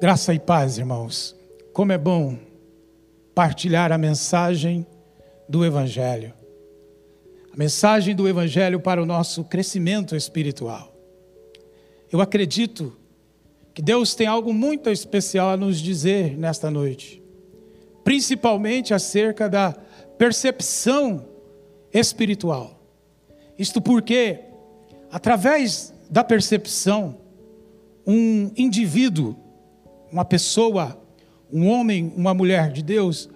Graça e paz, irmãos. Como é bom partilhar a mensagem do Evangelho. A mensagem do Evangelho para o nosso crescimento espiritual. Eu acredito que Deus tem algo muito especial a nos dizer nesta noite, principalmente acerca da percepção espiritual. Isto porque, através da percepção, um indivíduo uma pessoa, um homem, uma mulher de Deus,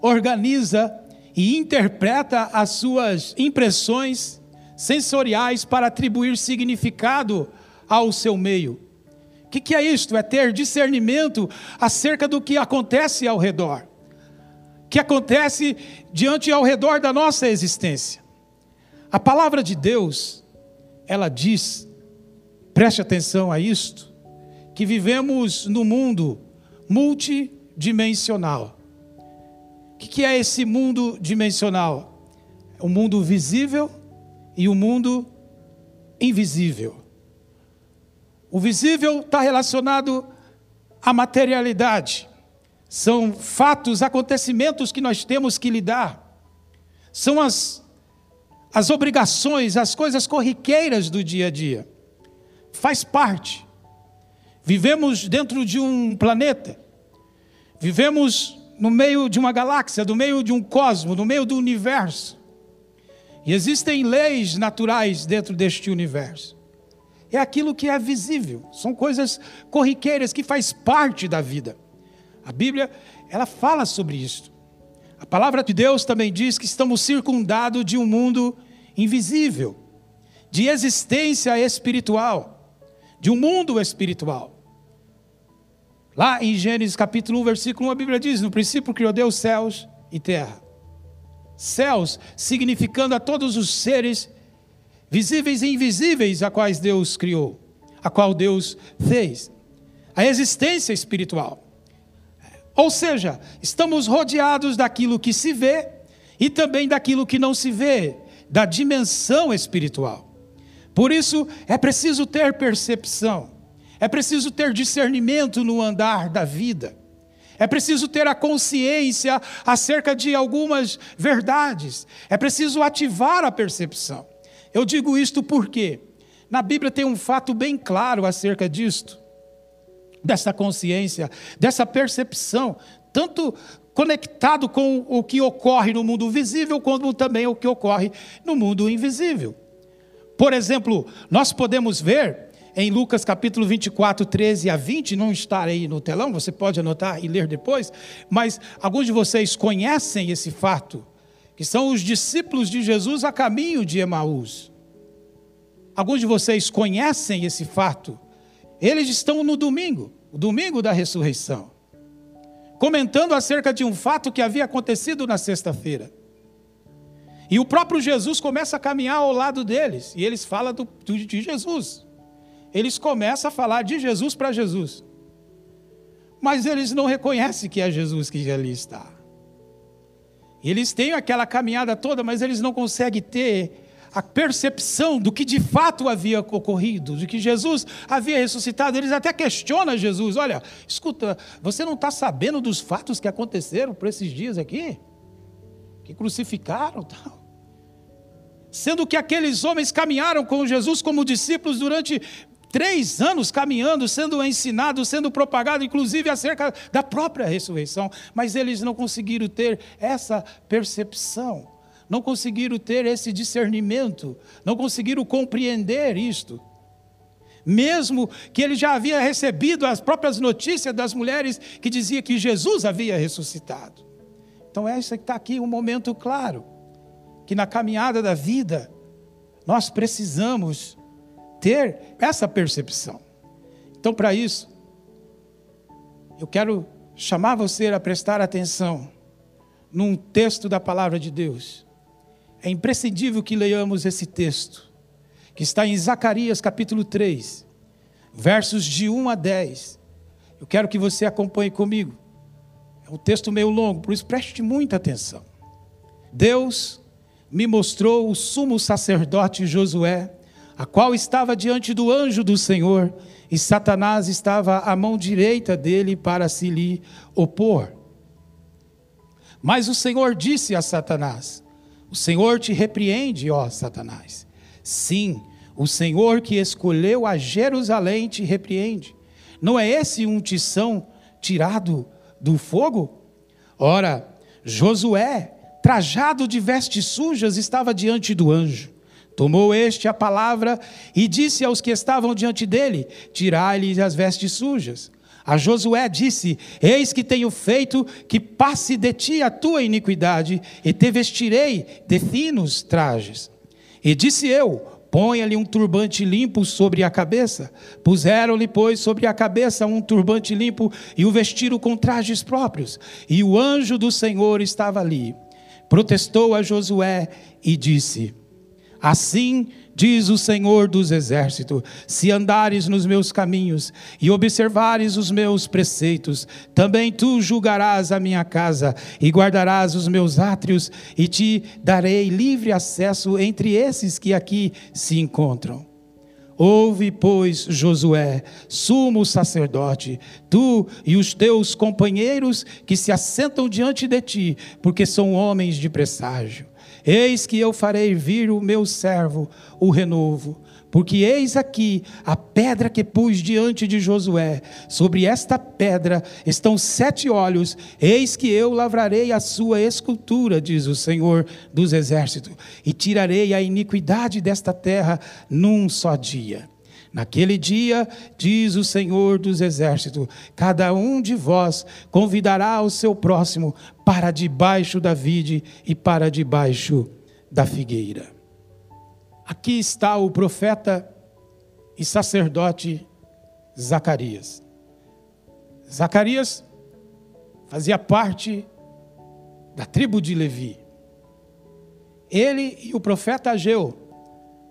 organiza e interpreta as suas impressões sensoriais para atribuir significado ao seu meio. O que, que é isto? É ter discernimento acerca do que acontece ao redor, que acontece diante ao redor da nossa existência. A palavra de Deus, ela diz, preste atenção a isto, que vivemos no mundo multidimensional. O que é esse mundo dimensional? O mundo visível e o mundo invisível. O visível está relacionado à materialidade. São fatos, acontecimentos que nós temos que lidar. São as, as obrigações, as coisas corriqueiras do dia a dia. Faz parte. Vivemos dentro de um planeta, vivemos no meio de uma galáxia, no meio de um cosmo, no meio do universo. E existem leis naturais dentro deste universo. É aquilo que é visível, são coisas corriqueiras que faz parte da vida. A Bíblia, ela fala sobre isso. A palavra de Deus também diz que estamos circundados de um mundo invisível, de existência espiritual, de um mundo espiritual. Lá em Gênesis capítulo 1, versículo 1, a Bíblia diz: No princípio criou Deus céus e terra. Céus significando a todos os seres visíveis e invisíveis a quais Deus criou, a qual Deus fez. A existência espiritual. Ou seja, estamos rodeados daquilo que se vê e também daquilo que não se vê, da dimensão espiritual. Por isso é preciso ter percepção. É preciso ter discernimento no andar da vida. É preciso ter a consciência acerca de algumas verdades. É preciso ativar a percepção. Eu digo isto porque na Bíblia tem um fato bem claro acerca disto, dessa consciência, dessa percepção, tanto conectado com o que ocorre no mundo visível, como também o que ocorre no mundo invisível. Por exemplo, nós podemos ver em Lucas capítulo 24, 13 a 20, não está aí no telão, você pode anotar e ler depois, mas alguns de vocês conhecem esse fato, que são os discípulos de Jesus a caminho de Emaús. Alguns de vocês conhecem esse fato. Eles estão no domingo, o domingo da ressurreição, comentando acerca de um fato que havia acontecido na sexta-feira. E o próprio Jesus começa a caminhar ao lado deles, e eles falam do, de Jesus eles começam a falar de Jesus para Jesus. Mas eles não reconhecem que é Jesus que ali está. Eles têm aquela caminhada toda, mas eles não conseguem ter a percepção do que de fato havia ocorrido, de que Jesus havia ressuscitado. Eles até questionam Jesus: olha, escuta, você não está sabendo dos fatos que aconteceram por esses dias aqui? Que crucificaram tal. Sendo que aqueles homens caminharam com Jesus como discípulos durante três anos caminhando, sendo ensinado, sendo propagado, inclusive acerca da própria ressurreição, mas eles não conseguiram ter essa percepção, não conseguiram ter esse discernimento, não conseguiram compreender isto. Mesmo que ele já havia recebido as próprias notícias das mulheres que dizia que Jesus havia ressuscitado. Então, esse está aqui um momento claro, que na caminhada da vida, nós precisamos ter essa percepção. Então, para isso, eu quero chamar você a prestar atenção num texto da palavra de Deus. É imprescindível que leiamos esse texto, que está em Zacarias capítulo 3, versos de 1 a 10. Eu quero que você acompanhe comigo. É um texto meio longo, por isso preste muita atenção. Deus me mostrou o sumo sacerdote Josué a qual estava diante do anjo do Senhor, e Satanás estava à mão direita dele para se lhe opor. Mas o Senhor disse a Satanás: O Senhor te repreende, ó Satanás. Sim, o Senhor que escolheu a Jerusalém te repreende. Não é esse um tição tirado do fogo? Ora, Josué, trajado de vestes sujas, estava diante do anjo. Tomou este a palavra e disse aos que estavam diante dele: Tirai-lhes as vestes sujas. A Josué disse: Eis que tenho feito que passe de ti a tua iniquidade, e te vestirei de finos trajes. E disse eu: Ponha-lhe um turbante limpo sobre a cabeça. Puseram-lhe, pois, sobre a cabeça um turbante limpo e o vestiram com trajes próprios. E o anjo do Senhor estava ali. Protestou a Josué e disse: Assim diz o Senhor dos exércitos: se andares nos meus caminhos e observares os meus preceitos, também tu julgarás a minha casa e guardarás os meus átrios, e te darei livre acesso entre esses que aqui se encontram. Ouve, pois, Josué, sumo sacerdote, tu e os teus companheiros que se assentam diante de ti, porque são homens de presságio. Eis que eu farei vir o meu servo, o renovo, porque eis aqui a pedra que pus diante de Josué. Sobre esta pedra estão sete olhos. Eis que eu lavrarei a sua escultura, diz o Senhor dos exércitos, e tirarei a iniquidade desta terra num só dia. Naquele dia, diz o Senhor dos Exércitos, cada um de vós convidará o seu próximo para debaixo da vide e para debaixo da figueira. Aqui está o profeta e sacerdote Zacarias. Zacarias fazia parte da tribo de Levi. Ele e o profeta Ageu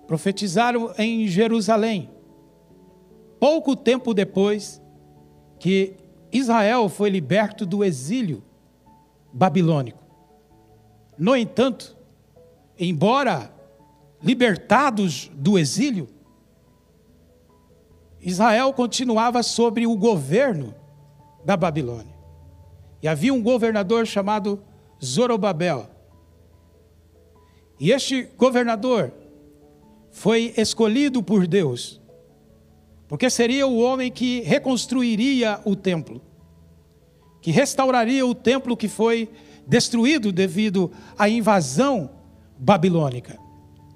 profetizaram em Jerusalém pouco tempo depois que Israel foi liberto do exílio babilônico. No entanto, embora libertados do exílio, Israel continuava sob o governo da Babilônia. E havia um governador chamado Zorobabel. E este governador foi escolhido por Deus porque seria o homem que reconstruiria o templo, que restauraria o templo que foi destruído devido à invasão babilônica.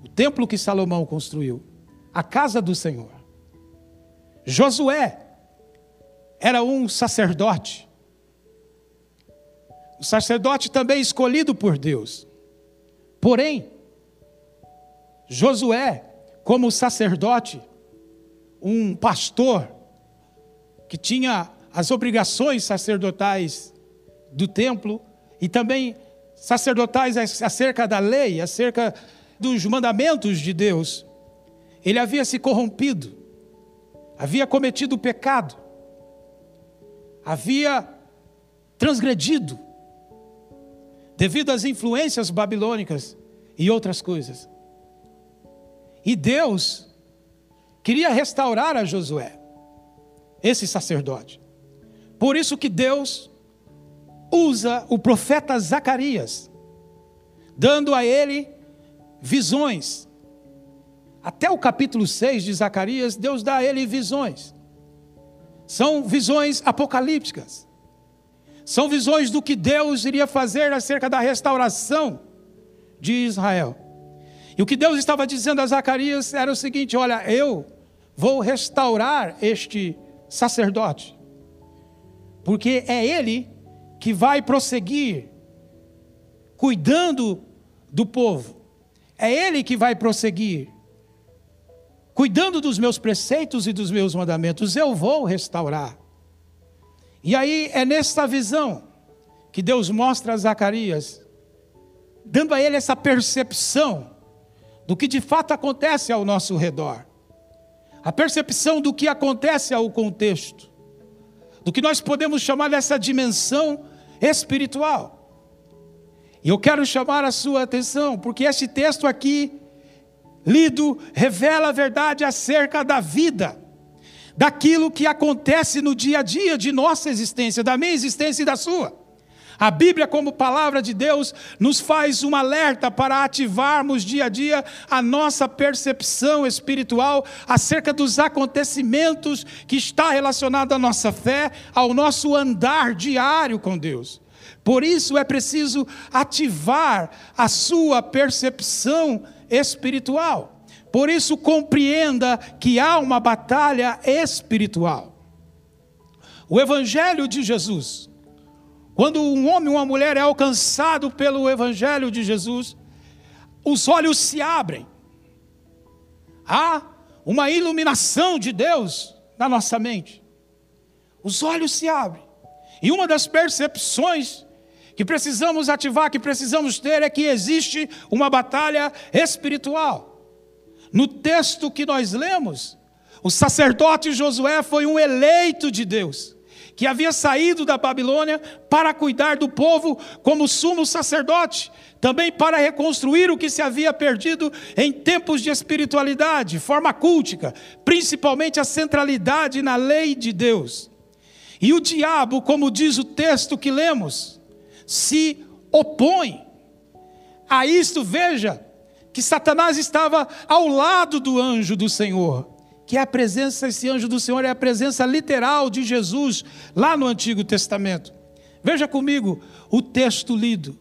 O templo que Salomão construiu, a casa do Senhor. Josué era um sacerdote. O sacerdote também escolhido por Deus. Porém, Josué, como sacerdote, um pastor que tinha as obrigações sacerdotais do templo e também sacerdotais acerca da lei, acerca dos mandamentos de Deus. Ele havia se corrompido, havia cometido pecado, havia transgredido devido às influências babilônicas e outras coisas. E Deus queria restaurar a Josué, esse sacerdote. Por isso que Deus usa o profeta Zacarias, dando a ele visões. Até o capítulo 6 de Zacarias, Deus dá a ele visões. São visões apocalípticas. São visões do que Deus iria fazer acerca da restauração de Israel. E o que Deus estava dizendo a Zacarias era o seguinte: olha, eu vou restaurar este sacerdote, porque é ele que vai prosseguir cuidando do povo, é ele que vai prosseguir cuidando dos meus preceitos e dos meus mandamentos, eu vou restaurar. E aí é nessa visão que Deus mostra a Zacarias, dando a ele essa percepção do que de fato acontece ao nosso redor a percepção do que acontece ao contexto, do que nós podemos chamar dessa dimensão espiritual. E eu quero chamar a sua atenção, porque este texto aqui lido revela a verdade acerca da vida, daquilo que acontece no dia a dia de nossa existência, da minha existência e da sua. A Bíblia, como palavra de Deus, nos faz um alerta para ativarmos dia a dia a nossa percepção espiritual acerca dos acontecimentos que está relacionado à nossa fé, ao nosso andar diário com Deus. Por isso é preciso ativar a sua percepção espiritual. Por isso compreenda que há uma batalha espiritual. O evangelho de Jesus quando um homem ou uma mulher é alcançado pelo Evangelho de Jesus, os olhos se abrem. Há uma iluminação de Deus na nossa mente. Os olhos se abrem. E uma das percepções que precisamos ativar, que precisamos ter, é que existe uma batalha espiritual. No texto que nós lemos, o sacerdote Josué foi um eleito de Deus que havia saído da Babilônia para cuidar do povo como sumo sacerdote, também para reconstruir o que se havia perdido em tempos de espiritualidade, forma cultica, principalmente a centralidade na lei de Deus. E o diabo, como diz o texto que lemos, se opõe a isto, veja, que Satanás estava ao lado do anjo do Senhor que é a presença, esse anjo do Senhor é a presença literal de Jesus lá no Antigo Testamento. Veja comigo o texto lido.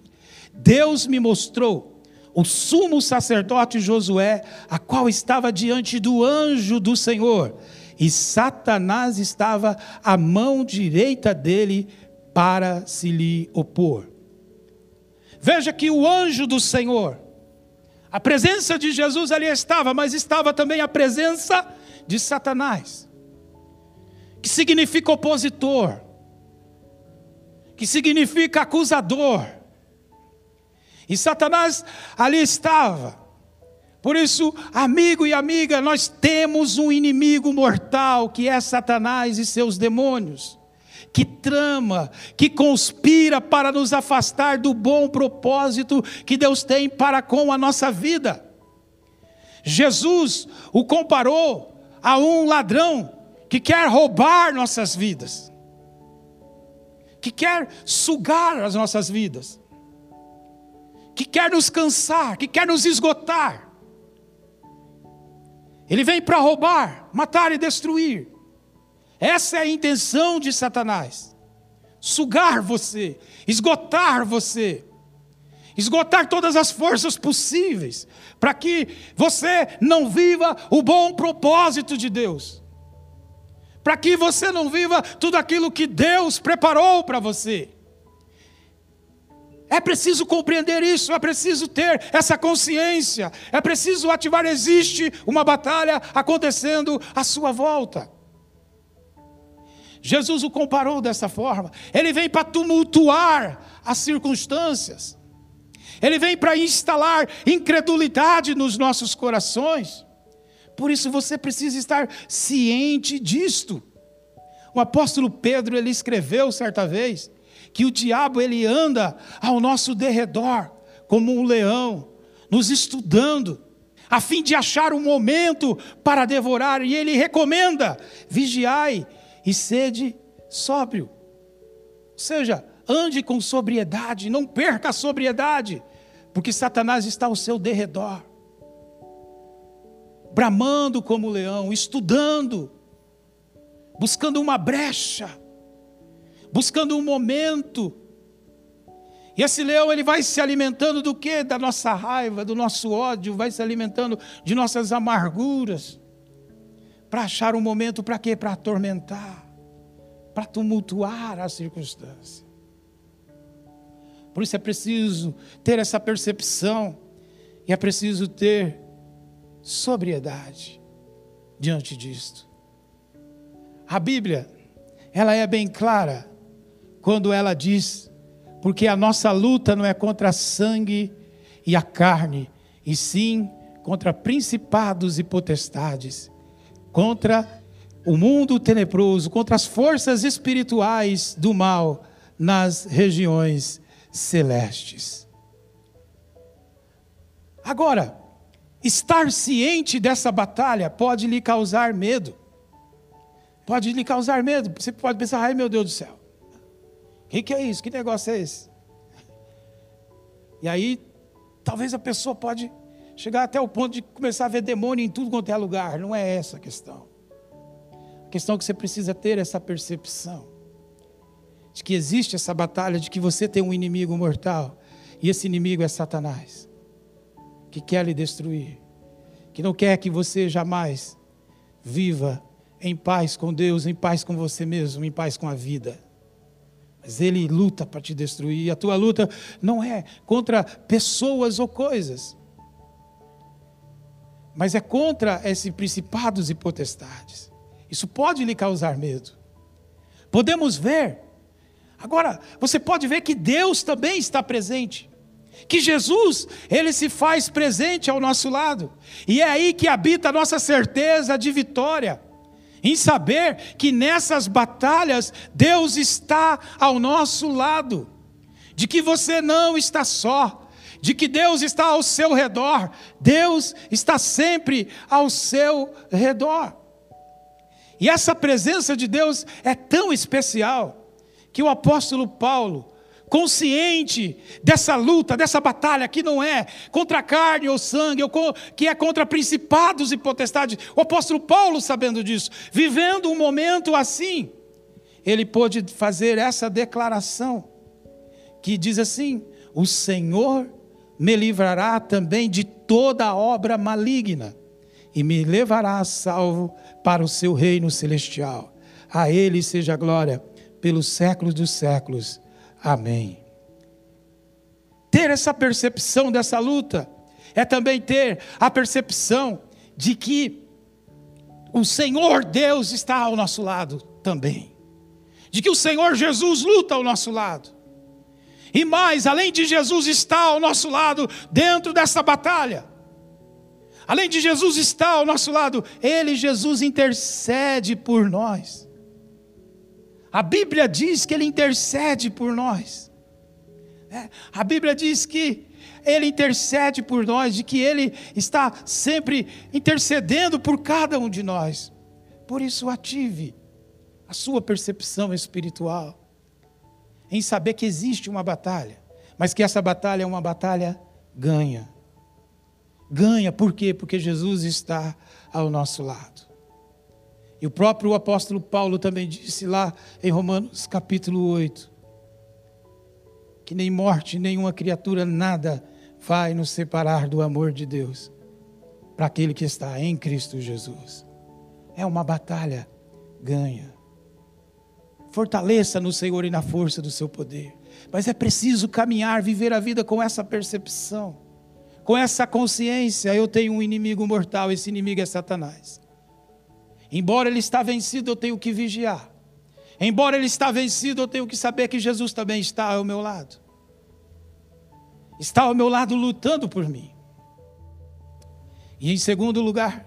Deus me mostrou o sumo sacerdote Josué, a qual estava diante do anjo do Senhor, e Satanás estava à mão direita dele para se lhe opor. Veja que o anjo do Senhor, a presença de Jesus ali estava, mas estava também a presença de Satanás, que significa opositor, que significa acusador. E Satanás ali estava. Por isso, amigo e amiga, nós temos um inimigo mortal que é Satanás e seus demônios, que trama, que conspira para nos afastar do bom propósito que Deus tem para com a nossa vida. Jesus o comparou a um ladrão que quer roubar nossas vidas, que quer sugar as nossas vidas, que quer nos cansar, que quer nos esgotar. Ele vem para roubar, matar e destruir. Essa é a intenção de Satanás: sugar você, esgotar você esgotar todas as forças possíveis, para que você não viva o bom propósito de Deus, para que você não viva tudo aquilo que Deus preparou para você. É preciso compreender isso, é preciso ter essa consciência, é preciso ativar. Existe uma batalha acontecendo à sua volta. Jesus o comparou dessa forma, ele vem para tumultuar as circunstâncias. Ele vem para instalar incredulidade nos nossos corações. Por isso você precisa estar ciente disto. O apóstolo Pedro ele escreveu certa vez que o diabo ele anda ao nosso derredor como um leão, nos estudando, a fim de achar um momento para devorar, e ele recomenda: vigiai e sede sóbrio. Ou seja, ande com sobriedade, não perca a sobriedade, porque Satanás está ao seu derredor, bramando como leão, estudando, buscando uma brecha, buscando um momento. E esse leão ele vai se alimentando do que? Da nossa raiva, do nosso ódio, vai se alimentando de nossas amarguras, para achar um momento para quê? Para atormentar, para tumultuar as circunstâncias. Por isso é preciso ter essa percepção e é preciso ter sobriedade diante disto. A Bíblia, ela é bem clara quando ela diz: porque a nossa luta não é contra sangue e a carne, e sim contra principados e potestades, contra o mundo tenebroso, contra as forças espirituais do mal nas regiões celestes. Agora, estar ciente dessa batalha pode lhe causar medo. Pode lhe causar medo. Você pode pensar, ai meu Deus do céu. O que, que é isso? Que negócio é esse? E aí, talvez a pessoa pode chegar até o ponto de começar a ver demônio em tudo quanto é lugar. Não é essa a questão. A questão é que você precisa ter essa percepção de que existe essa batalha, de que você tem um inimigo mortal, e esse inimigo é Satanás, que quer lhe destruir, que não quer que você jamais viva em paz com Deus, em paz com você mesmo, em paz com a vida. Mas ele luta para te destruir. E a tua luta não é contra pessoas ou coisas, mas é contra esses principados e potestades. Isso pode lhe causar medo. Podemos ver. Agora, você pode ver que Deus também está presente. Que Jesus, ele se faz presente ao nosso lado. E é aí que habita a nossa certeza de vitória em saber que nessas batalhas Deus está ao nosso lado, de que você não está só, de que Deus está ao seu redor, Deus está sempre ao seu redor. E essa presença de Deus é tão especial que o apóstolo Paulo, consciente dessa luta, dessa batalha que não é contra carne ou sangue, ou que é contra principados e potestades. O apóstolo Paulo, sabendo disso, vivendo um momento assim, ele pôde fazer essa declaração que diz assim: O Senhor me livrará também de toda obra maligna e me levará a salvo para o seu reino celestial. A ele seja glória pelos séculos dos séculos. Amém. Ter essa percepção dessa luta é também ter a percepção de que o Senhor Deus está ao nosso lado também. De que o Senhor Jesus luta ao nosso lado. E mais, além de Jesus estar ao nosso lado dentro dessa batalha, além de Jesus estar ao nosso lado, Ele, Jesus, intercede por nós. A Bíblia diz que Ele intercede por nós. É, a Bíblia diz que Ele intercede por nós, de que Ele está sempre intercedendo por cada um de nós. Por isso, ative a sua percepção espiritual em saber que existe uma batalha, mas que essa batalha é uma batalha ganha. Ganha, por quê? Porque Jesus está ao nosso lado. E o próprio apóstolo Paulo também disse lá em Romanos capítulo 8: que nem morte, nenhuma criatura, nada vai nos separar do amor de Deus para aquele que está em Cristo Jesus. É uma batalha ganha. Fortaleça no Senhor e na força do seu poder. Mas é preciso caminhar, viver a vida com essa percepção, com essa consciência. Eu tenho um inimigo mortal, esse inimigo é Satanás. Embora ele está vencido, eu tenho que vigiar. Embora ele está vencido, eu tenho que saber que Jesus também está ao meu lado. Está ao meu lado lutando por mim. E em segundo lugar,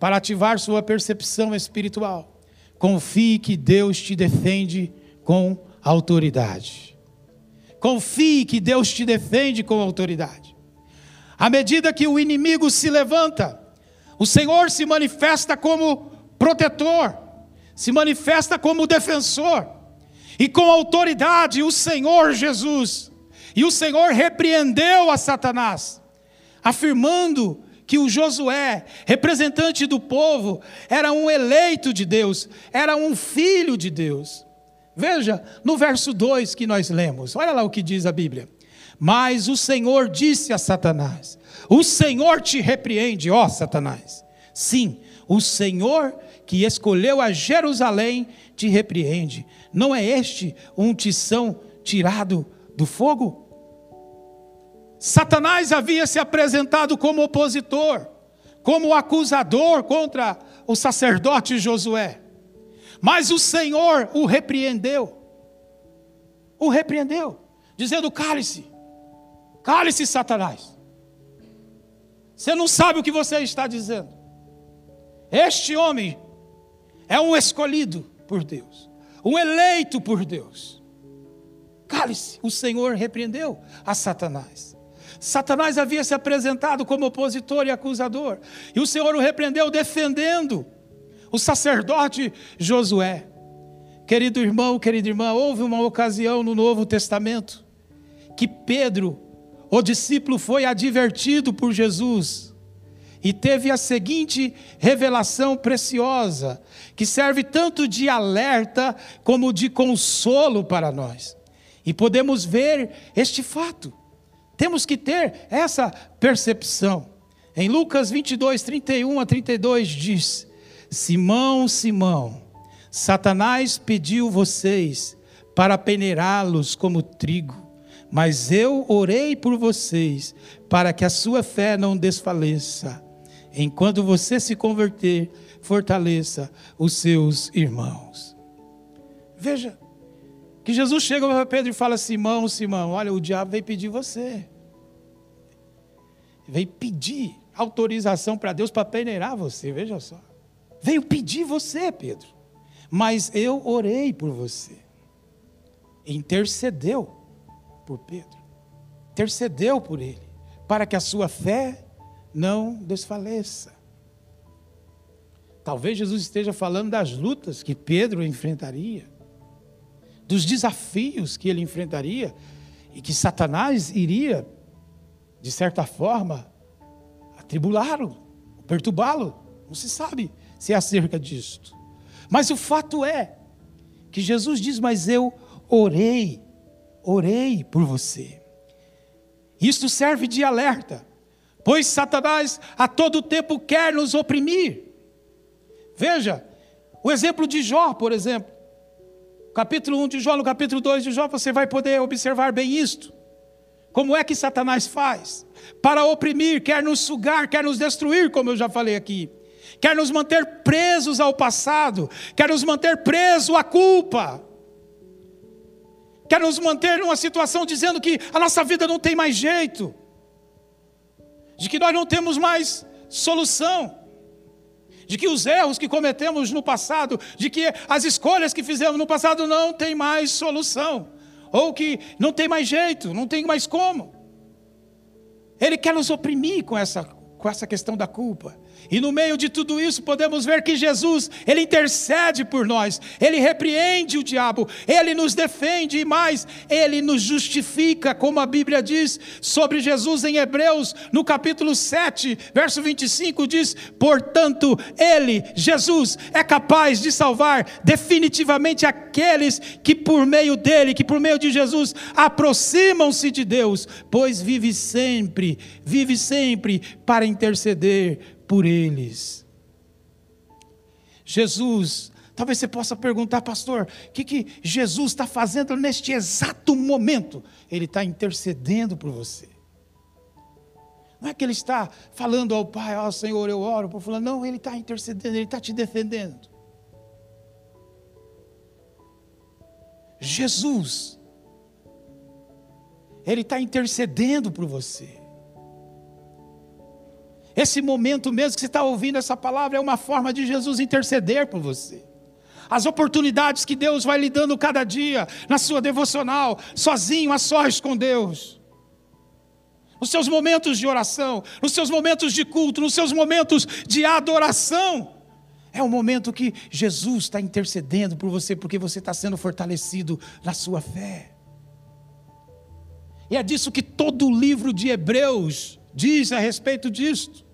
para ativar sua percepção espiritual, confie que Deus te defende com autoridade. Confie que Deus te defende com autoridade. À medida que o inimigo se levanta, o Senhor se manifesta como protetor, se manifesta como defensor, e com autoridade o Senhor Jesus. E o Senhor repreendeu a Satanás, afirmando que o Josué, representante do povo, era um eleito de Deus, era um filho de Deus. Veja, no verso 2 que nós lemos, olha lá o que diz a Bíblia. Mas o Senhor disse a Satanás: O Senhor te repreende, ó Satanás. Sim, o Senhor que escolheu a Jerusalém te repreende. Não é este um tição tirado do fogo? Satanás havia se apresentado como opositor, como acusador contra o sacerdote Josué. Mas o Senhor o repreendeu. O repreendeu, dizendo: cale-se, cale-se, Satanás. Você não sabe o que você está dizendo. Este homem é um escolhido por Deus, um eleito por Deus. Cale-se, o Senhor repreendeu a Satanás. Satanás havia se apresentado como opositor e acusador, e o Senhor o repreendeu defendendo o sacerdote Josué. Querido irmão, querida irmã, houve uma ocasião no Novo Testamento que Pedro, o discípulo, foi advertido por Jesus e teve a seguinte revelação preciosa, que serve tanto de alerta como de consolo para nós. E podemos ver este fato. Temos que ter essa percepção. Em Lucas 22, 31 a 32 diz: Simão, Simão, Satanás pediu vocês para peneirá-los como trigo, mas eu orei por vocês para que a sua fé não desfaleça. Enquanto você se converter, fortaleça os seus irmãos. Veja, que Jesus chega para Pedro e fala: Simão, Simão, olha, o diabo veio pedir você. Veio pedir autorização para Deus para peneirar você, veja só. Veio pedir você, Pedro. Mas eu orei por você. Intercedeu por Pedro. Intercedeu por ele. Para que a sua fé não desfaleça. Talvez Jesus esteja falando das lutas que Pedro enfrentaria, dos desafios que ele enfrentaria e que Satanás iria, de certa forma, atribulá-lo, perturbá-lo. Não se sabe se é acerca disto. Mas o fato é que Jesus diz: Mas eu orei, orei por você. Isto serve de alerta, pois Satanás a todo tempo quer nos oprimir. Veja, o exemplo de Jó, por exemplo. Capítulo 1 de Jó, no capítulo 2 de Jó, você vai poder observar bem isto. Como é que Satanás faz? Para oprimir, quer nos sugar, quer nos destruir, como eu já falei aqui quer nos manter presos ao passado, quer nos manter presos à culpa, quer nos manter numa situação dizendo que a nossa vida não tem mais jeito, de que nós não temos mais solução, de que os erros que cometemos no passado, de que as escolhas que fizemos no passado não tem mais solução, ou que não tem mais jeito, não tem mais como. Ele quer nos oprimir com essa, com essa questão da culpa. E no meio de tudo isso, podemos ver que Jesus, ele intercede por nós, ele repreende o diabo, ele nos defende e mais, ele nos justifica, como a Bíblia diz sobre Jesus em Hebreus, no capítulo 7, verso 25, diz: Portanto, ele, Jesus, é capaz de salvar definitivamente aqueles que por meio dele, que por meio de Jesus, aproximam-se de Deus, pois vive sempre, vive sempre para interceder por eles. Jesus, talvez você possa perguntar, pastor, o que, que Jesus está fazendo neste exato momento? Ele está intercedendo por você. Não é que ele está falando ao Pai, ó oh, Senhor, eu oro por fulano. Não, ele está intercedendo, ele está te defendendo. Jesus, ele está intercedendo por você. Esse momento mesmo que você está ouvindo essa palavra é uma forma de Jesus interceder por você. As oportunidades que Deus vai lhe dando cada dia, na sua devocional, sozinho, a sós com Deus. Nos seus momentos de oração, nos seus momentos de culto, nos seus momentos de adoração. É o momento que Jesus está intercedendo por você, porque você está sendo fortalecido na sua fé. E é disso que todo o livro de Hebreus diz a respeito disto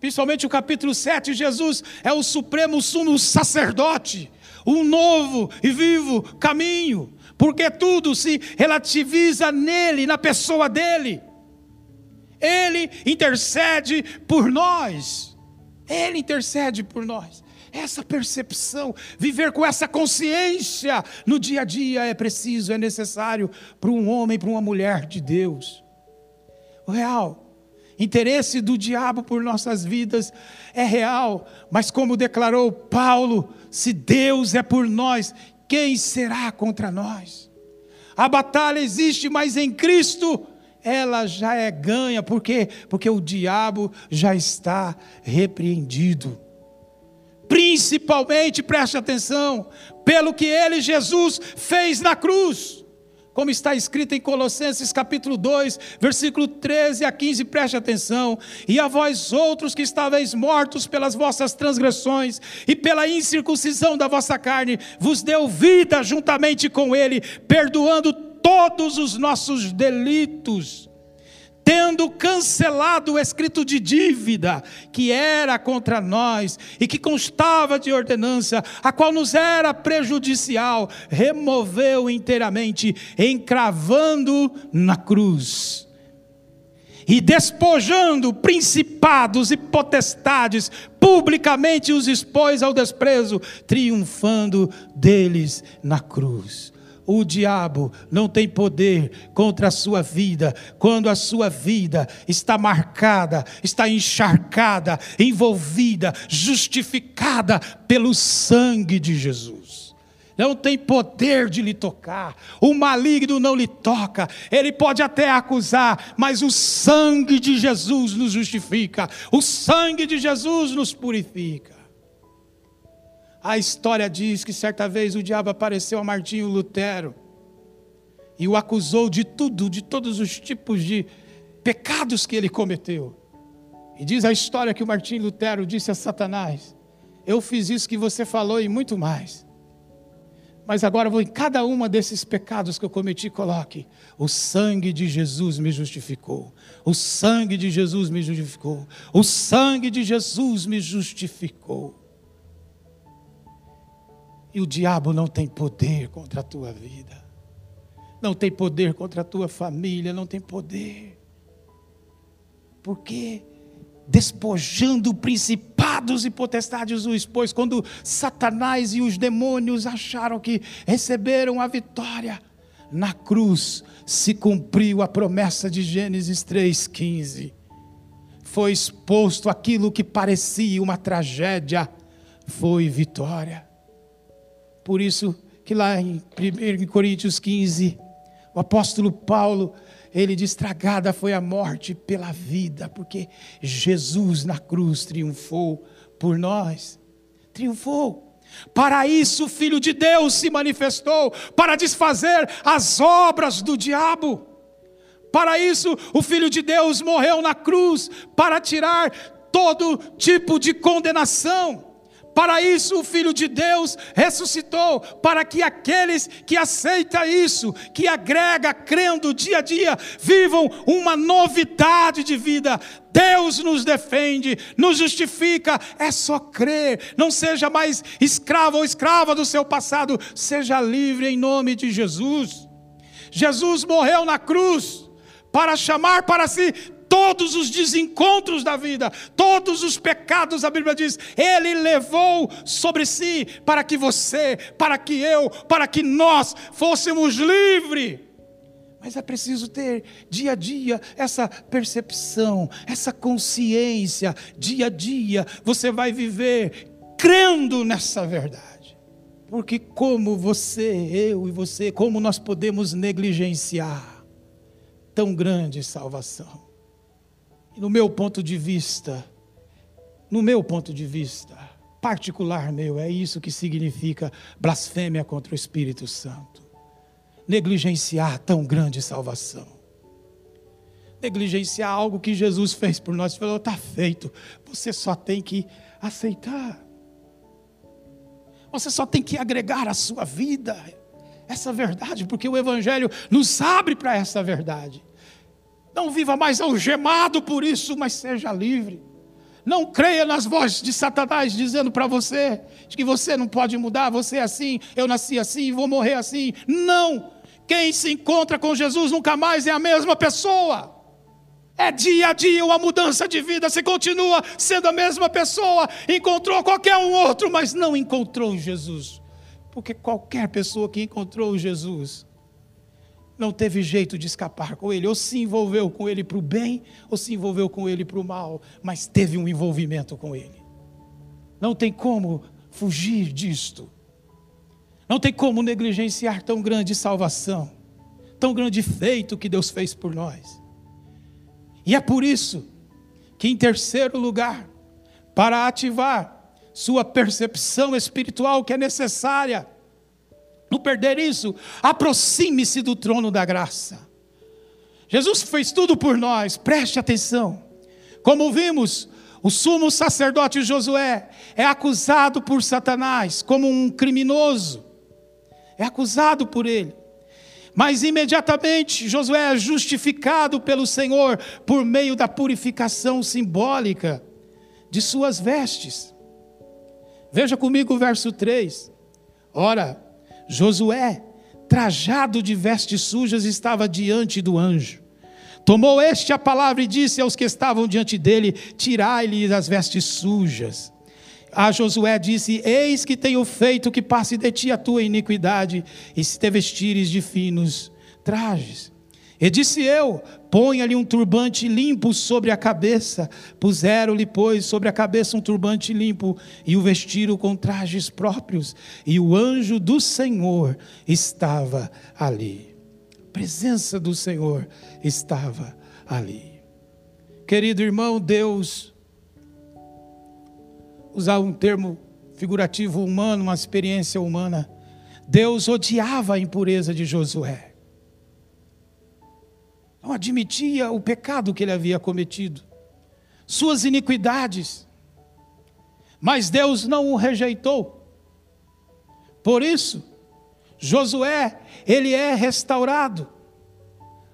principalmente o capítulo 7, Jesus é o supremo sumo sacerdote, um novo e vivo caminho, porque tudo se relativiza nele, na pessoa dele. Ele intercede por nós. Ele intercede por nós. Essa percepção, viver com essa consciência no dia a dia é preciso, é necessário para um homem, para uma mulher de Deus. O real interesse do diabo por nossas vidas é real, mas como declarou Paulo, se Deus é por nós, quem será contra nós? A batalha existe, mas em Cristo ela já é ganha, por quê? Porque o diabo já está repreendido. Principalmente, preste atenção, pelo que ele, Jesus, fez na cruz como está escrito em Colossenses capítulo 2, versículo 13 a 15, preste atenção. E a vós outros que estáveis mortos pelas vossas transgressões e pela incircuncisão da vossa carne, vos deu vida juntamente com ele, perdoando todos os nossos delitos tendo cancelado o escrito de dívida que era contra nós e que constava de ordenança, a qual nos era prejudicial, removeu inteiramente, encravando na cruz. E despojando principados e potestades, publicamente os expôs ao desprezo, triunfando deles na cruz. O diabo não tem poder contra a sua vida quando a sua vida está marcada, está encharcada, envolvida, justificada pelo sangue de Jesus. Não tem poder de lhe tocar, o maligno não lhe toca, ele pode até acusar, mas o sangue de Jesus nos justifica, o sangue de Jesus nos purifica. A história diz que certa vez o diabo apareceu a Martinho Lutero e o acusou de tudo, de todos os tipos de pecados que ele cometeu. E diz a história que o Martinho Lutero disse a Satanás: Eu fiz isso que você falou e muito mais. Mas agora vou em cada uma desses pecados que eu cometi, coloque: o sangue de Jesus me justificou. O sangue de Jesus me justificou. O sangue de Jesus me justificou. E o diabo não tem poder contra a tua vida, não tem poder contra a tua família, não tem poder. Porque despojando principados e potestades o expôs, quando Satanás e os demônios acharam que receberam a vitória, na cruz se cumpriu a promessa de Gênesis 3,15. Foi exposto aquilo que parecia uma tragédia, foi vitória. Por isso que lá em 1 Coríntios 15, o apóstolo Paulo, ele diz: Tragada foi a morte pela vida, porque Jesus na cruz triunfou por nós. Triunfou. Para isso o Filho de Deus se manifestou, para desfazer as obras do diabo. Para isso o Filho de Deus morreu na cruz, para tirar todo tipo de condenação. Para isso o Filho de Deus ressuscitou, para que aqueles que aceitam isso, que agrega crendo dia a dia, vivam uma novidade de vida. Deus nos defende, nos justifica, é só crer. Não seja mais escravo ou escrava do seu passado, seja livre em nome de Jesus. Jesus morreu na cruz para chamar para si todos os desencontros da vida, todos os pecados, a Bíblia diz, Ele levou sobre si para que você, para que eu, para que nós fôssemos livres. Mas é preciso ter dia a dia essa percepção, essa consciência, dia a dia você vai viver crendo nessa verdade. Porque como você, eu e você, como nós podemos negligenciar tão grande salvação? No meu ponto de vista, no meu ponto de vista, particular meu, é isso que significa blasfêmia contra o Espírito Santo. Negligenciar tão grande salvação. Negligenciar algo que Jesus fez por nós. Falou, está feito. Você só tem que aceitar. Você só tem que agregar à sua vida essa verdade, porque o Evangelho nos abre para essa verdade. Não viva mais algemado por isso, mas seja livre. Não creia nas vozes de Satanás dizendo para você que você não pode mudar, você é assim, eu nasci assim, vou morrer assim. Não! Quem se encontra com Jesus nunca mais é a mesma pessoa. É dia a dia uma mudança de vida. Você continua sendo a mesma pessoa. Encontrou qualquer um outro, mas não encontrou Jesus. Porque qualquer pessoa que encontrou Jesus não teve jeito de escapar com ele, ou se envolveu com ele para o bem, ou se envolveu com ele para o mal, mas teve um envolvimento com ele. Não tem como fugir disto. Não tem como negligenciar tão grande salvação, tão grande feito que Deus fez por nós. E é por isso que, em terceiro lugar, para ativar sua percepção espiritual que é necessária, não perder isso, aproxime-se do trono da graça. Jesus fez tudo por nós, preste atenção. Como vimos, o sumo sacerdote Josué é acusado por Satanás como um criminoso, é acusado por ele. Mas imediatamente Josué é justificado pelo Senhor por meio da purificação simbólica de suas vestes. Veja comigo o verso 3. Ora, Josué, trajado de vestes sujas, estava diante do anjo. Tomou este a palavra e disse aos que estavam diante dele: Tirai-lhe as vestes sujas. A Josué disse: Eis que tenho feito que passe de ti a tua iniquidade, e se te vestires de finos trajes. E disse eu: Ponha-lhe um turbante limpo sobre a cabeça. Puseram-lhe, pois, sobre a cabeça um turbante limpo e o vestiram com trajes próprios. E o anjo do Senhor estava ali. A presença do Senhor estava ali. Querido irmão, Deus, usar um termo figurativo humano, uma experiência humana, Deus odiava a impureza de Josué não admitia o pecado que ele havia cometido, suas iniquidades. Mas Deus não o rejeitou. Por isso, Josué, ele é restaurado.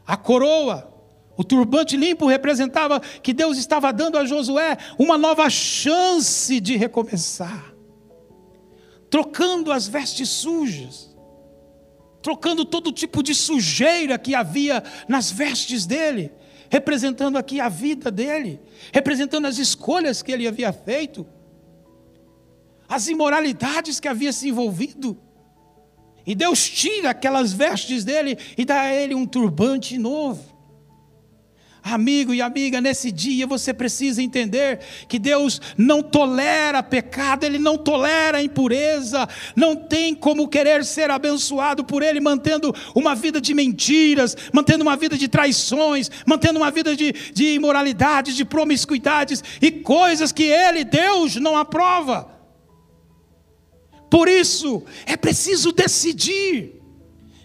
A coroa, o turbante limpo representava que Deus estava dando a Josué uma nova chance de recomeçar, trocando as vestes sujas trocando todo tipo de sujeira que havia nas vestes dele, representando aqui a vida dele, representando as escolhas que ele havia feito, as imoralidades que havia se envolvido. E Deus tira aquelas vestes dele e dá a ele um turbante novo. Amigo e amiga, nesse dia você precisa entender que Deus não tolera pecado, Ele não tolera impureza, não tem como querer ser abençoado por Ele, mantendo uma vida de mentiras, mantendo uma vida de traições, mantendo uma vida de, de imoralidade, de promiscuidades e coisas que Ele, Deus, não aprova. Por isso, é preciso decidir,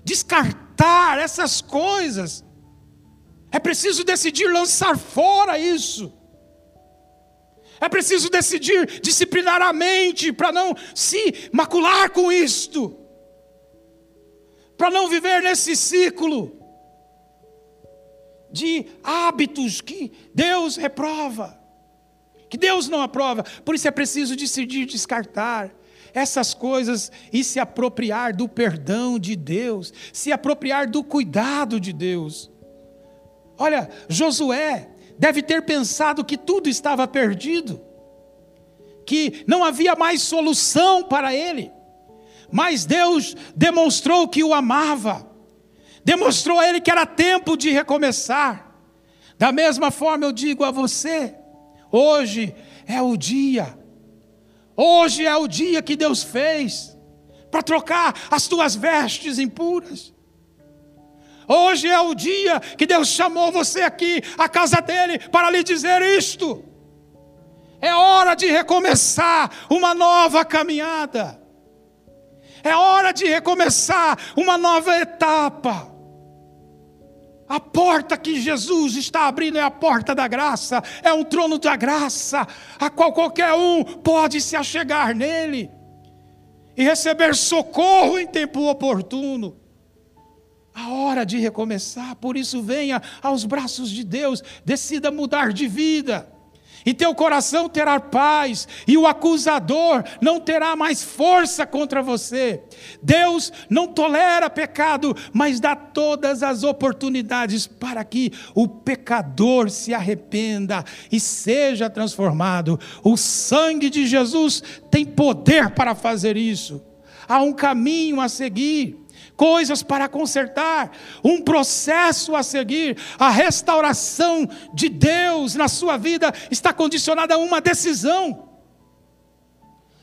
descartar essas coisas é preciso decidir lançar fora isso. É preciso decidir disciplinar a mente para não se macular com isto. Para não viver nesse ciclo de hábitos que Deus reprova, que Deus não aprova. Por isso é preciso decidir descartar essas coisas e se apropriar do perdão de Deus, se apropriar do cuidado de Deus. Olha, Josué deve ter pensado que tudo estava perdido, que não havia mais solução para ele, mas Deus demonstrou que o amava, demonstrou a ele que era tempo de recomeçar. Da mesma forma, eu digo a você: hoje é o dia, hoje é o dia que Deus fez para trocar as tuas vestes impuras Hoje é o dia que Deus chamou você aqui, à casa dele, para lhe dizer isto. É hora de recomeçar uma nova caminhada. É hora de recomeçar uma nova etapa. A porta que Jesus está abrindo é a porta da graça, é um trono da graça, a qual qualquer um pode se achegar nele e receber socorro em tempo oportuno a hora de recomeçar. Por isso, venha aos braços de Deus, decida mudar de vida. E teu coração terá paz, e o acusador não terá mais força contra você. Deus não tolera pecado, mas dá todas as oportunidades para que o pecador se arrependa e seja transformado. O sangue de Jesus tem poder para fazer isso. Há um caminho a seguir coisas para consertar, um processo a seguir. A restauração de Deus na sua vida está condicionada a uma decisão.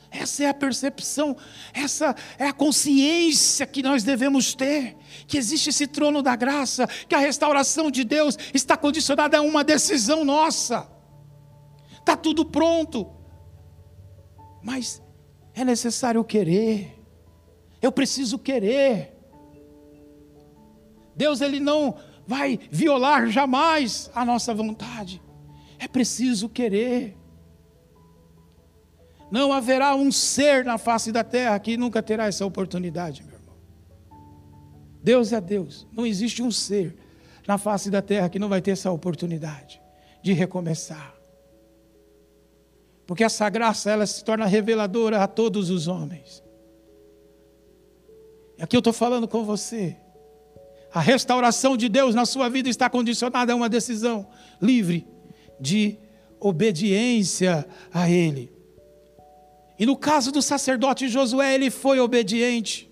Essa é a percepção, essa é a consciência que nós devemos ter, que existe esse trono da graça, que a restauração de Deus está condicionada a uma decisão nossa. Está tudo pronto, mas é necessário querer, Eu preciso querer. Deus ele não vai violar jamais a nossa vontade. É preciso querer. Não haverá um ser na face da terra que nunca terá essa oportunidade, meu irmão. Deus é Deus. Não existe um ser na face da terra que não vai ter essa oportunidade de recomeçar. Porque essa graça ela se torna reveladora a todos os homens. E aqui eu estou falando com você. A restauração de Deus na sua vida está condicionada a uma decisão livre de obediência a Ele. E no caso do sacerdote Josué, ele foi obediente.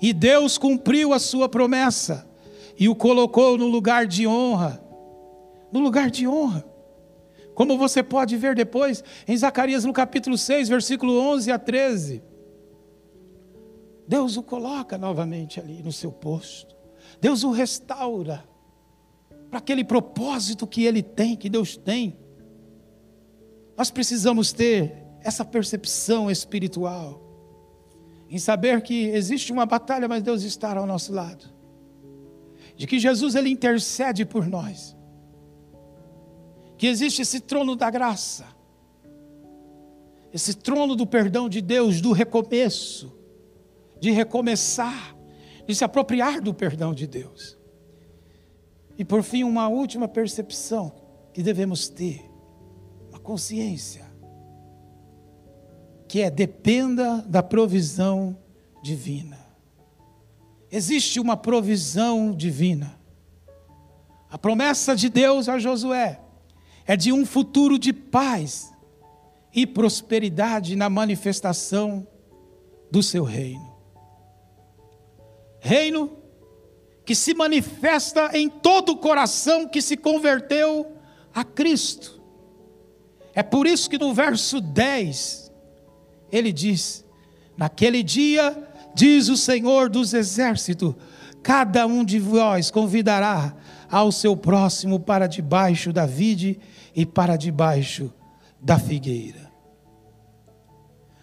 E Deus cumpriu a sua promessa e o colocou no lugar de honra. No lugar de honra. Como você pode ver depois em Zacarias no capítulo 6, versículo 11 a 13. Deus o coloca novamente ali no seu posto. Deus o restaura para aquele propósito que ele tem, que Deus tem. Nós precisamos ter essa percepção espiritual, em saber que existe uma batalha, mas Deus está ao nosso lado, de que Jesus ele intercede por nós, que existe esse trono da graça, esse trono do perdão de Deus, do recomeço, de recomeçar, de se apropriar do perdão de Deus. E por fim, uma última percepção que devemos ter, uma consciência que é dependa da provisão divina. Existe uma provisão divina. A promessa de Deus a Josué é de um futuro de paz e prosperidade na manifestação do seu reino. Reino que se manifesta em todo o coração que se converteu a Cristo. É por isso que no verso 10 ele diz: Naquele dia, diz o Senhor dos exércitos, cada um de vós convidará ao seu próximo para debaixo da vide e para debaixo da figueira.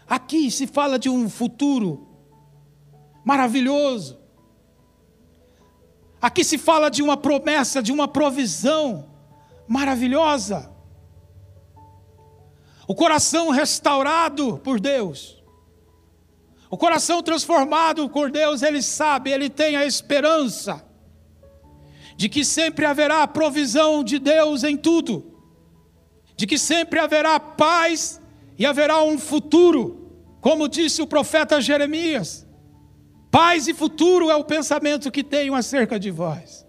Aqui se fala de um futuro maravilhoso. Aqui se fala de uma promessa, de uma provisão maravilhosa o coração restaurado por Deus, o coração transformado por Deus, ele sabe, ele tem a esperança de que sempre haverá provisão de Deus em tudo, de que sempre haverá paz e haverá um futuro, como disse o profeta Jeremias. Paz e futuro é o pensamento que tenho acerca de vós.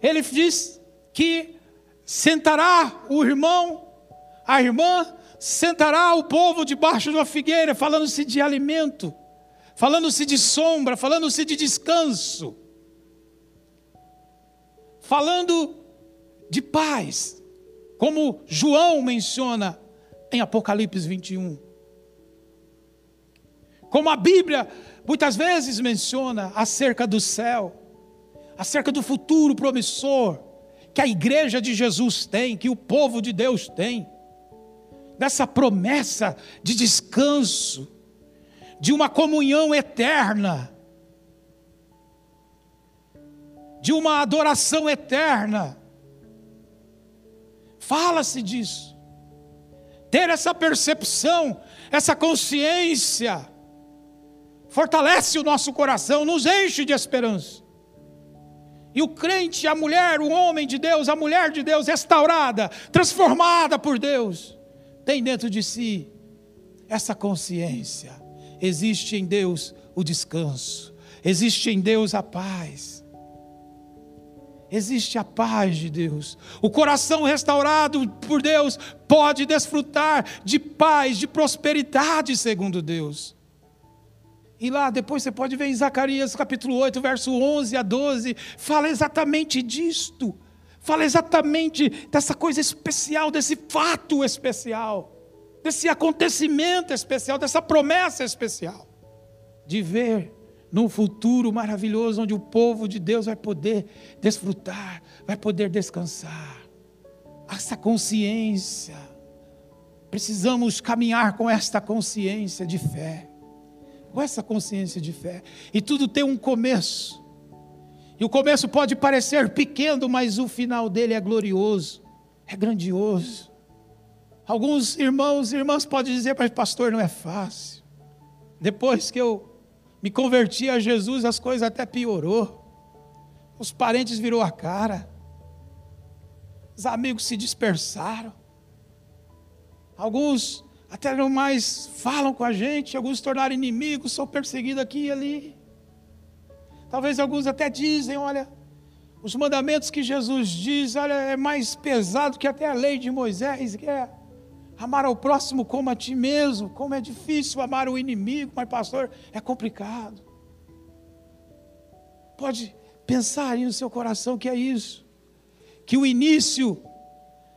Ele diz que sentará o irmão a irmã sentará o povo debaixo de uma figueira, falando-se de alimento, falando-se de sombra, falando-se de descanso, falando de paz, como João menciona em Apocalipse 21. Como a Bíblia muitas vezes menciona acerca do céu, acerca do futuro promissor que a igreja de Jesus tem, que o povo de Deus tem dessa promessa de descanso, de uma comunhão eterna, de uma adoração eterna. Fala-se disso. Ter essa percepção, essa consciência, fortalece o nosso coração, nos enche de esperança. E o crente, a mulher, o homem de Deus, a mulher de Deus, restaurada, transformada por Deus, tem dentro de si essa consciência. Existe em Deus o descanso, existe em Deus a paz. Existe a paz de Deus. O coração restaurado por Deus pode desfrutar de paz, de prosperidade, segundo Deus. E lá depois você pode ver em Zacarias capítulo 8, verso 11 a 12, fala exatamente disto. Fala exatamente dessa coisa especial, desse fato especial, desse acontecimento especial, dessa promessa especial, de ver num futuro maravilhoso onde o povo de Deus vai poder desfrutar, vai poder descansar. Essa consciência, precisamos caminhar com esta consciência de fé, com essa consciência de fé. E tudo tem um começo. E o começo pode parecer pequeno, mas o final dele é glorioso, é grandioso. Alguns irmãos e irmãs podem dizer, mas pastor, não é fácil. Depois que eu me converti a Jesus, as coisas até piorou. Os parentes virou a cara. Os amigos se dispersaram. Alguns até não mais falam com a gente, alguns se tornaram inimigos, sou perseguido aqui e ali. Talvez alguns até dizem, olha, os mandamentos que Jesus diz, olha, é mais pesado que até a lei de Moisés, que é amar ao próximo como a ti mesmo, como é difícil amar o inimigo, mas pastor, é complicado. Pode pensar aí no seu coração que é isso, que o início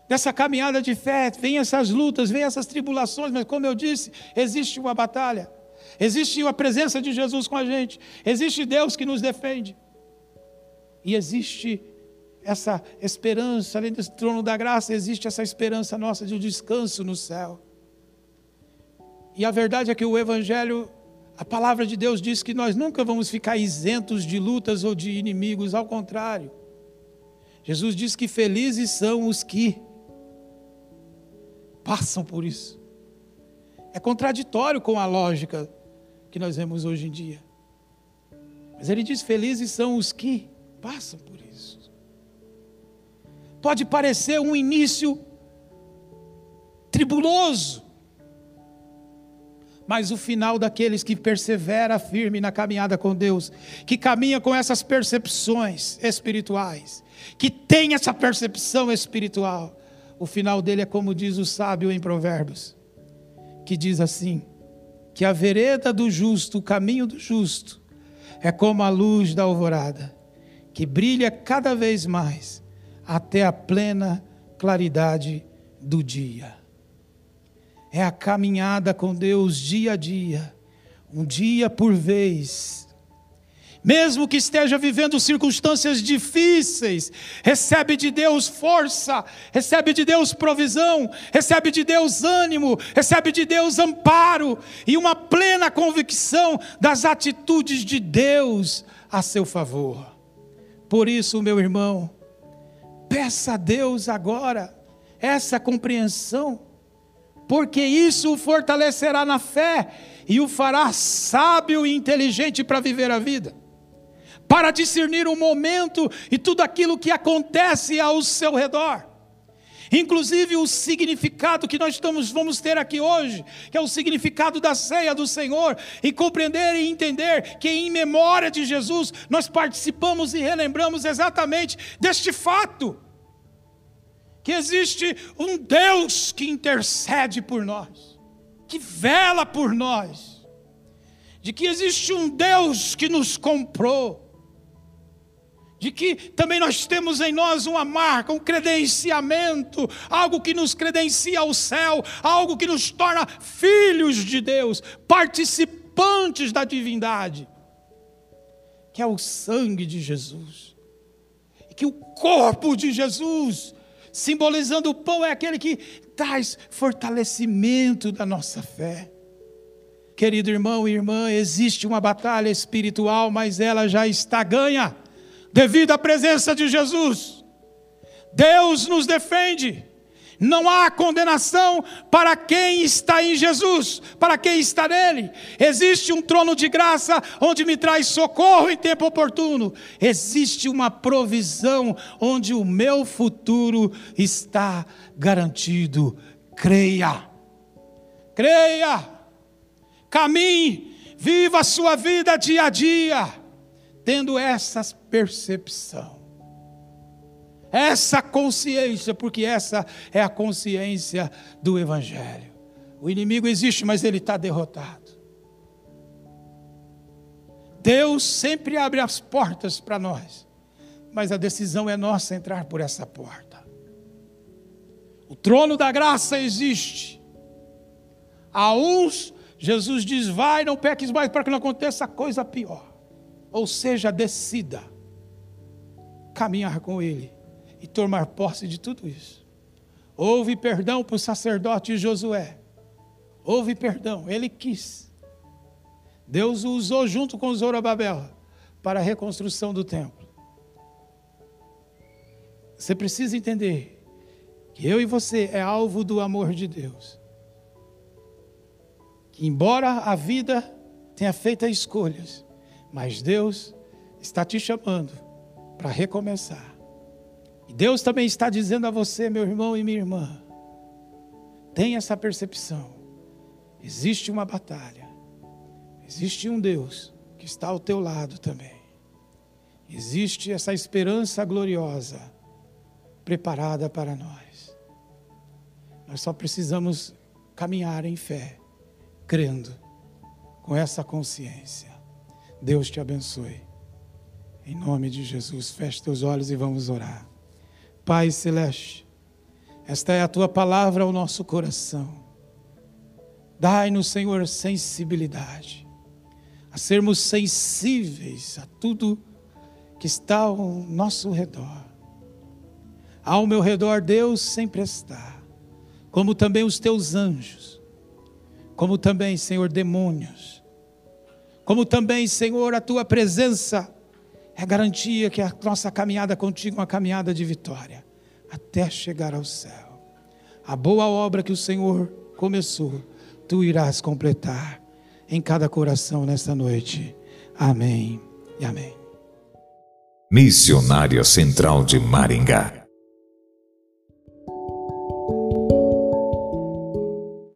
dessa caminhada de fé, vem essas lutas, vem essas tribulações, mas como eu disse, existe uma batalha, existe a presença de Jesus com a gente, existe Deus que nos defende, e existe essa esperança, além desse trono da graça, existe essa esperança nossa de um descanso no céu. E a verdade é que o Evangelho, a palavra de Deus diz que nós nunca vamos ficar isentos de lutas ou de inimigos, ao contrário. Jesus diz que felizes são os que passam por isso. É contraditório com a lógica que nós vemos hoje em dia. Mas ele diz: felizes são os que passam por isso. Pode parecer um início tribuloso, mas o final daqueles que persevera firme na caminhada com Deus, que caminha com essas percepções espirituais, que tem essa percepção espiritual, o final dele é como diz o sábio em Provérbios, que diz assim: que a vereda do justo, o caminho do justo, é como a luz da alvorada, que brilha cada vez mais até a plena claridade do dia. É a caminhada com Deus dia a dia, um dia por vez mesmo que esteja vivendo circunstâncias difíceis, recebe de Deus força, recebe de Deus provisão, recebe de Deus ânimo, recebe de Deus amparo e uma plena convicção das atitudes de Deus a seu favor. Por isso, meu irmão, peça a Deus agora essa compreensão, porque isso o fortalecerá na fé e o fará sábio e inteligente para viver a vida para discernir o momento e tudo aquilo que acontece ao seu redor. Inclusive o significado que nós estamos, vamos ter aqui hoje, que é o significado da ceia do Senhor, e compreender e entender que em memória de Jesus nós participamos e relembramos exatamente deste fato, que existe um Deus que intercede por nós, que vela por nós, de que existe um Deus que nos comprou, de que também nós temos em nós uma marca, um credenciamento, algo que nos credencia ao céu, algo que nos torna filhos de Deus, participantes da divindade, que é o sangue de Jesus, e que o corpo de Jesus, simbolizando o pão, é aquele que traz fortalecimento da nossa fé. Querido irmão e irmã, existe uma batalha espiritual, mas ela já está ganha devido à presença de Jesus. Deus nos defende. Não há condenação para quem está em Jesus, para quem está nele. Existe um trono de graça onde me traz socorro em tempo oportuno. Existe uma provisão onde o meu futuro está garantido. Creia, creia, caminhe, viva a sua vida dia a dia tendo essa percepção, essa consciência, porque essa é a consciência do Evangelho. O inimigo existe, mas ele está derrotado. Deus sempre abre as portas para nós, mas a decisão é nossa entrar por essa porta. O trono da graça existe. A uns, Jesus diz: vai, não peques mais, para que não aconteça coisa pior. Ou seja, decida caminhar com Ele e tomar posse de tudo isso. Houve perdão para o sacerdote Josué. Houve perdão, ele quis. Deus o usou junto com Zorobabel para a reconstrução do templo. Você precisa entender que eu e você é alvo do amor de Deus. Que embora a vida tenha feito escolhas, mas Deus está te chamando para recomeçar. E Deus também está dizendo a você, meu irmão e minha irmã, tenha essa percepção. Existe uma batalha. Existe um Deus que está ao teu lado também. Existe essa esperança gloriosa preparada para nós. Nós só precisamos caminhar em fé, crendo, com essa consciência. Deus te abençoe. Em nome de Jesus, feche teus olhos e vamos orar. Pai Celeste, esta é a tua palavra ao nosso coração. Dai-nos, Senhor, sensibilidade, a sermos sensíveis a tudo que está ao nosso redor. Ao meu redor, Deus sempre está, como também os teus anjos, como também, Senhor, demônios, como também, Senhor, a tua presença é garantia que a nossa caminhada contigo é uma caminhada de vitória, até chegar ao céu. A boa obra que o Senhor começou, tu irás completar em cada coração nesta noite. Amém e amém. Missionária Central de Maringá